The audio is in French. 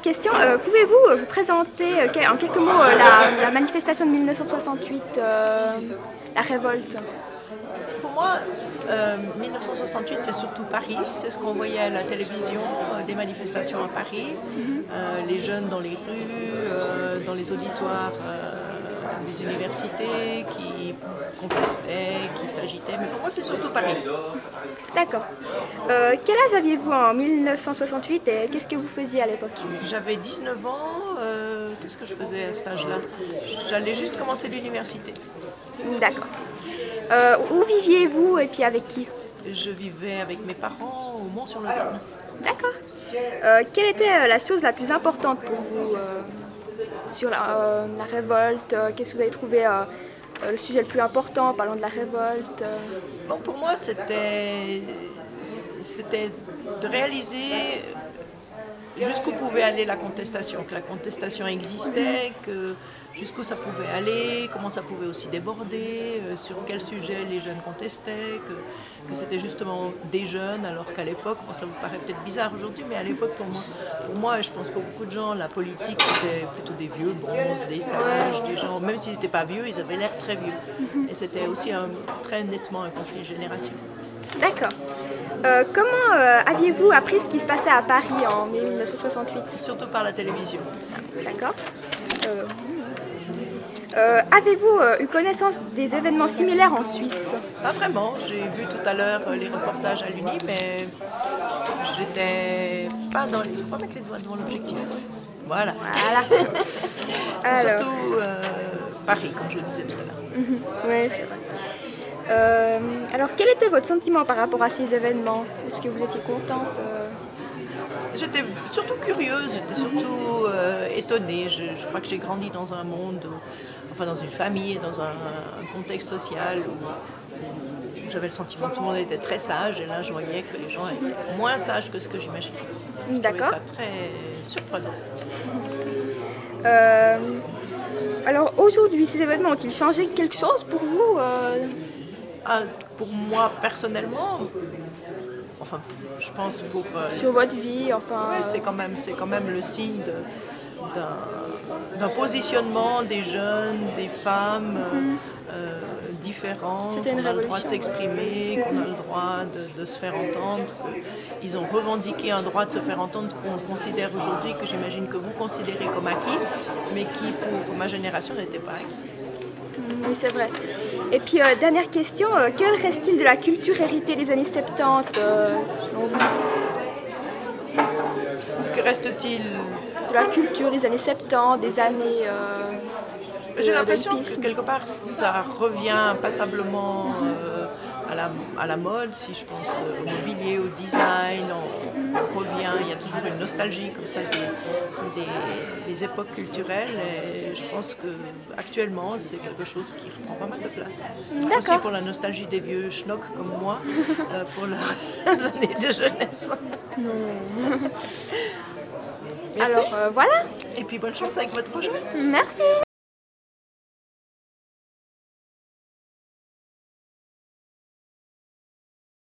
question. Euh, Pouvez-vous euh, vous présenter euh, en quelques mots euh, la, la manifestation de 1968, euh, la révolte? Pour moi, euh, 1968, c'est surtout Paris. C'est ce qu'on voyait à la télévision, des manifestations à Paris, Euh, les jeunes dans les rues, dans les auditoires des universités qui contestaient, qui s'agitaient. Mais pour moi, c'est surtout Paris. D'accord. Euh, quel âge aviez-vous en 1968 et qu'est-ce que vous faisiez à l'époque? J'avais 19 ans. euh, Qu'est-ce que je faisais à cet âge-là? J'allais juste commencer l'université. D'accord. Euh, où viviez-vous et puis avec qui? Je vivais avec mes parents au Mont-sur-Lausanne. D'accord. Quelle était la chose la plus importante pour vous sur la, euh, révolte Euh, Qu'est-ce que vous avez trouvé euh, le sujet le plus important parlant de la révolte Bon, pour moi, c'était de réaliser jusqu'où pouvait aller la contestation, que la contestation existait, que jusqu'où ça pouvait aller, comment ça pouvait aussi déborder, euh, sur quel sujet les jeunes contestaient, que, c'était justement des jeunes, alors qu'à l'époque, ça vous paraît peut-être bizarre aujourd'hui, mais à l'époque, pour moi, pour moi, je pense pour beaucoup de gens, la politique, c'était plutôt des vieux bronzes, des sages, des gens, même s'ils n'étaient pas vieux, ils avaient l'air très vieux. Et c'était aussi très nettement un conflit de génération. D'accord. Euh, comment euh, aviez-vous appris ce qui se passait à Paris en 1968 Surtout par la télévision. D'accord. Euh, Avez-vous eu connaissance des événements similaires en Suisse? Pas vraiment. J'ai vu tout à l'heure les reportages à l'Uni, mais j'étais pas dans les. faut pas mettre les doigts devant l'objectif. Voilà. Voilà. C'est Alors. surtout Paris, comme je le disais tout à l'heure. Oui, c'est vrai. Euh, alors, quel était votre sentiment par rapport à ces événements? Est-ce que vous étiez contente euh? J'étais surtout curieuse, j'étais surtout euh, étonnée. Je, je crois que j'ai grandi dans un monde, où- enfin dans une famille et dans un, un contexte social où, où j'avais le sentiment que tout le monde était très sage et là je voyais que les gens étaient moins sages que ce que j'imaginais. D'accord. ça très surprenant. Euh, Alors, aujourd'hui, ces événements ont-ils changé quelque chose pour vous euh? Ah, pour moi personnellement, enfin je pense pour euh, sur votre vie Enfin, c'est quand même, c'est quand même le signe d'un, positionnement des jeunes, des femmes euh, euh, différents, C'était une qu'on a le droit de s'exprimer, qu'on a le droit de, de se faire entendre. Ils ont revendiqué un droit de se faire entendre qu'on considère aujourd'hui, que j'imagine que vous considérez comme acquis, mais qui pour ma génération n'était pas acquis. Oui, c'est vrai. Et puis, euh, dernière question, euh, que reste-t-il de la culture héritée des années 70 euh, selon vous Que reste-t-il De la culture des années 70, des années. euh, J'ai l'impression que quelque part ça revient passablement à, la, à la mode, si je pense euh, au mobilier, au design, on, on revient, il y a toujours une nostalgie comme ça des, des- des époques culturelles et je pense que actuellement c'est quelque chose qui reprend pas mal de place. Aussi pour la nostalgie des vieux schnocks comme moi, euh, pour leurs années de jeunesse. Merci. Alors, euh, voilà. Et puis bonne chance avec votre projet. Merci.